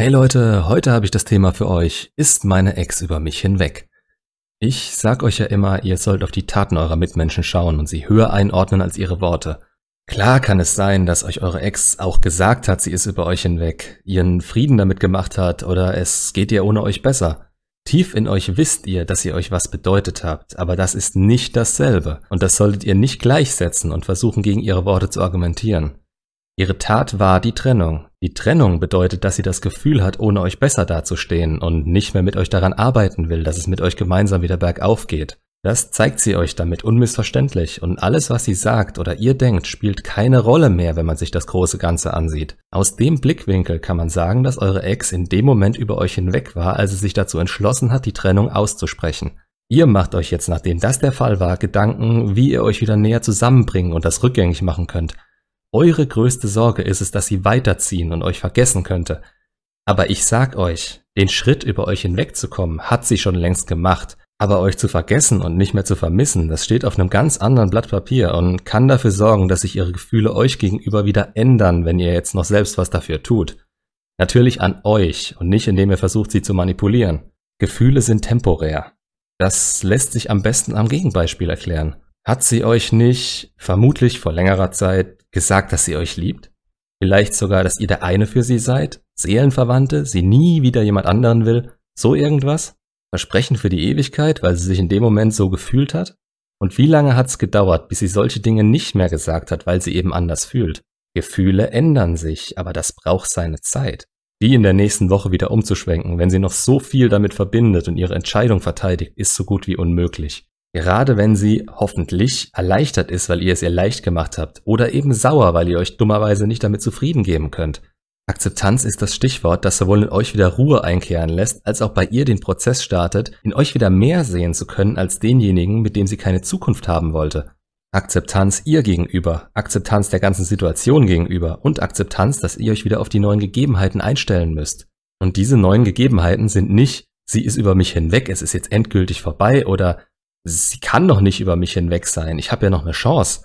Hey Leute, heute habe ich das Thema für euch. Ist meine Ex über mich hinweg? Ich sag euch ja immer, ihr sollt auf die Taten eurer Mitmenschen schauen und sie höher einordnen als ihre Worte. Klar kann es sein, dass euch eure Ex auch gesagt hat, sie ist über euch hinweg, ihren Frieden damit gemacht hat oder es geht ihr ohne euch besser. Tief in euch wisst ihr, dass ihr euch was bedeutet habt, aber das ist nicht dasselbe und das solltet ihr nicht gleichsetzen und versuchen gegen ihre Worte zu argumentieren. Ihre Tat war die Trennung. Die Trennung bedeutet, dass sie das Gefühl hat, ohne euch besser dazustehen und nicht mehr mit euch daran arbeiten will, dass es mit euch gemeinsam wieder bergauf geht. Das zeigt sie euch damit unmissverständlich und alles, was sie sagt oder ihr denkt, spielt keine Rolle mehr, wenn man sich das große Ganze ansieht. Aus dem Blickwinkel kann man sagen, dass eure Ex in dem Moment über euch hinweg war, als sie sich dazu entschlossen hat, die Trennung auszusprechen. Ihr macht euch jetzt, nachdem das der Fall war, Gedanken, wie ihr euch wieder näher zusammenbringen und das rückgängig machen könnt. Eure größte Sorge ist es, dass sie weiterziehen und euch vergessen könnte. Aber ich sag euch, den Schritt über euch hinwegzukommen, hat sie schon längst gemacht. Aber euch zu vergessen und nicht mehr zu vermissen, das steht auf einem ganz anderen Blatt Papier und kann dafür sorgen, dass sich ihre Gefühle euch gegenüber wieder ändern, wenn ihr jetzt noch selbst was dafür tut. Natürlich an euch und nicht indem ihr versucht, sie zu manipulieren. Gefühle sind temporär. Das lässt sich am besten am Gegenbeispiel erklären. Hat sie euch nicht, vermutlich vor längerer Zeit, gesagt, dass sie euch liebt? Vielleicht sogar, dass ihr der eine für sie seid? Seelenverwandte? Sie nie wieder jemand anderen will? So irgendwas? Versprechen für die Ewigkeit, weil sie sich in dem Moment so gefühlt hat? Und wie lange hat's gedauert, bis sie solche Dinge nicht mehr gesagt hat, weil sie eben anders fühlt? Gefühle ändern sich, aber das braucht seine Zeit. Die in der nächsten Woche wieder umzuschwenken, wenn sie noch so viel damit verbindet und ihre Entscheidung verteidigt, ist so gut wie unmöglich. Gerade wenn sie hoffentlich erleichtert ist, weil ihr es ihr leicht gemacht habt, oder eben sauer, weil ihr euch dummerweise nicht damit zufrieden geben könnt. Akzeptanz ist das Stichwort, das sowohl in euch wieder Ruhe einkehren lässt, als auch bei ihr den Prozess startet, in euch wieder mehr sehen zu können als denjenigen, mit dem sie keine Zukunft haben wollte. Akzeptanz ihr gegenüber, Akzeptanz der ganzen Situation gegenüber und Akzeptanz, dass ihr euch wieder auf die neuen Gegebenheiten einstellen müsst. Und diese neuen Gegebenheiten sind nicht, sie ist über mich hinweg, es ist jetzt endgültig vorbei oder sie kann noch nicht über mich hinweg sein, ich habe ja noch eine Chance.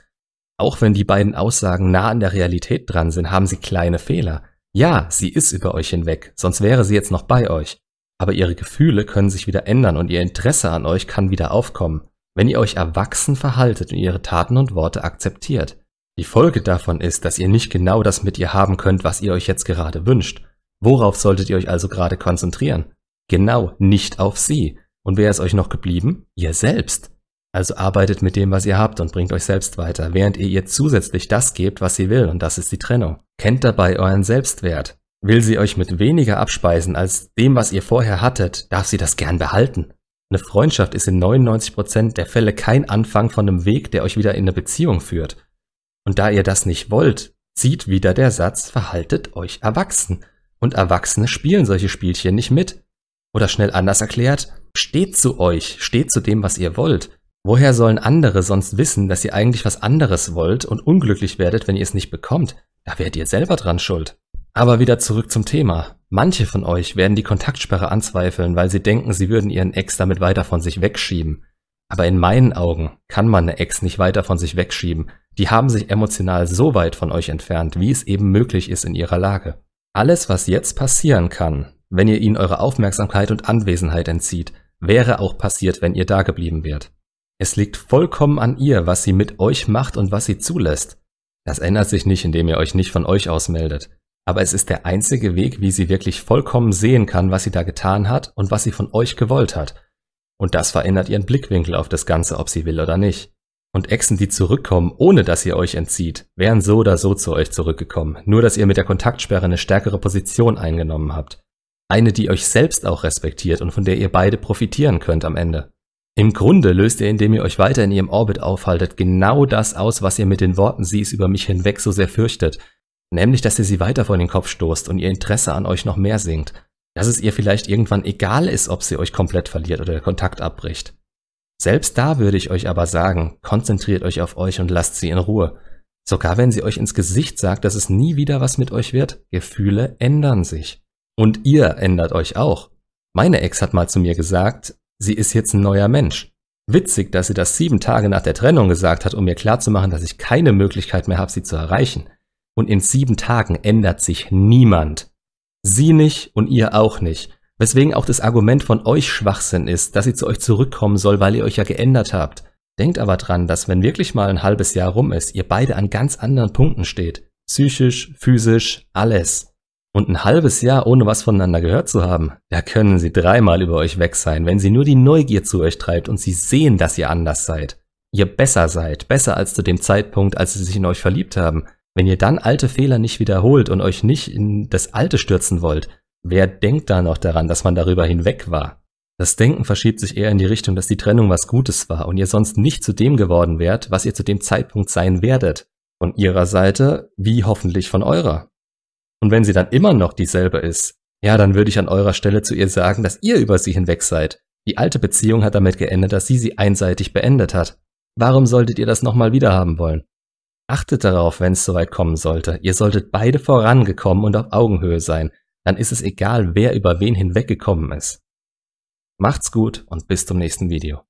Auch wenn die beiden Aussagen nah an der Realität dran sind, haben sie kleine Fehler. Ja, sie ist über euch hinweg, sonst wäre sie jetzt noch bei euch. Aber ihre Gefühle können sich wieder ändern und ihr Interesse an euch kann wieder aufkommen, wenn ihr euch erwachsen verhaltet und ihre Taten und Worte akzeptiert. Die Folge davon ist, dass ihr nicht genau das mit ihr haben könnt, was ihr euch jetzt gerade wünscht. Worauf solltet ihr euch also gerade konzentrieren? Genau, nicht auf sie. Und wer ist euch noch geblieben? Ihr selbst. Also arbeitet mit dem, was ihr habt und bringt euch selbst weiter, während ihr ihr zusätzlich das gebt, was sie will, und das ist die Trennung. Kennt dabei euren Selbstwert. Will sie euch mit weniger abspeisen als dem, was ihr vorher hattet, darf sie das gern behalten. Eine Freundschaft ist in 99% der Fälle kein Anfang von einem Weg, der euch wieder in eine Beziehung führt. Und da ihr das nicht wollt, zieht wieder der Satz, verhaltet euch erwachsen. Und Erwachsene spielen solche Spielchen nicht mit. Oder schnell anders erklärt, steht zu euch, steht zu dem, was ihr wollt. Woher sollen andere sonst wissen, dass ihr eigentlich was anderes wollt und unglücklich werdet, wenn ihr es nicht bekommt? Da werdet ihr selber dran schuld. Aber wieder zurück zum Thema. Manche von euch werden die Kontaktsperre anzweifeln, weil sie denken, sie würden ihren Ex damit weiter von sich wegschieben. Aber in meinen Augen kann man eine Ex nicht weiter von sich wegschieben. Die haben sich emotional so weit von euch entfernt, wie es eben möglich ist in ihrer Lage. Alles, was jetzt passieren kann, wenn ihr ihnen eure Aufmerksamkeit und Anwesenheit entzieht, wäre auch passiert, wenn ihr da geblieben wärt. Es liegt vollkommen an ihr, was sie mit euch macht und was sie zulässt. Das ändert sich nicht, indem ihr euch nicht von euch ausmeldet. Aber es ist der einzige Weg, wie sie wirklich vollkommen sehen kann, was sie da getan hat und was sie von euch gewollt hat. Und das verändert ihren Blickwinkel auf das Ganze, ob sie will oder nicht. Und Echsen, die zurückkommen, ohne dass ihr euch entzieht, wären so oder so zu euch zurückgekommen, nur dass ihr mit der Kontaktsperre eine stärkere Position eingenommen habt. Eine, die euch selbst auch respektiert und von der ihr beide profitieren könnt am Ende. Im Grunde löst ihr, indem ihr euch weiter in ihrem Orbit aufhaltet, genau das aus, was ihr mit den Worten sie ist über mich hinweg so sehr fürchtet. Nämlich, dass ihr sie weiter vor den Kopf stoßt und ihr Interesse an euch noch mehr sinkt. Dass es ihr vielleicht irgendwann egal ist, ob sie euch komplett verliert oder der Kontakt abbricht. Selbst da würde ich euch aber sagen, konzentriert euch auf euch und lasst sie in Ruhe. Sogar wenn sie euch ins Gesicht sagt, dass es nie wieder was mit euch wird, Gefühle ändern sich. Und ihr ändert euch auch. Meine Ex hat mal zu mir gesagt, sie ist jetzt ein neuer Mensch. Witzig, dass sie das sieben Tage nach der Trennung gesagt hat, um mir klarzumachen, dass ich keine Möglichkeit mehr habe, sie zu erreichen. Und in sieben Tagen ändert sich niemand. Sie nicht und ihr auch nicht. Weswegen auch das Argument von euch Schwachsinn ist, dass sie zu euch zurückkommen soll, weil ihr euch ja geändert habt. Denkt aber dran, dass wenn wirklich mal ein halbes Jahr rum ist, ihr beide an ganz anderen Punkten steht. Psychisch, physisch, alles. Und ein halbes Jahr ohne was voneinander gehört zu haben, da können sie dreimal über euch weg sein, wenn sie nur die Neugier zu euch treibt und sie sehen, dass ihr anders seid. Ihr besser seid, besser als zu dem Zeitpunkt, als sie sich in euch verliebt haben. Wenn ihr dann alte Fehler nicht wiederholt und euch nicht in das Alte stürzen wollt, wer denkt da noch daran, dass man darüber hinweg war? Das Denken verschiebt sich eher in die Richtung, dass die Trennung was Gutes war und ihr sonst nicht zu dem geworden wärt, was ihr zu dem Zeitpunkt sein werdet. Von ihrer Seite, wie hoffentlich von eurer. Und wenn sie dann immer noch dieselbe ist, ja, dann würde ich an eurer Stelle zu ihr sagen, dass ihr über sie hinweg seid. Die alte Beziehung hat damit geendet, dass sie sie einseitig beendet hat. Warum solltet ihr das nochmal wieder haben wollen? Achtet darauf, wenn es soweit kommen sollte. Ihr solltet beide vorangekommen und auf Augenhöhe sein. Dann ist es egal, wer über wen hinweggekommen ist. Macht's gut und bis zum nächsten Video.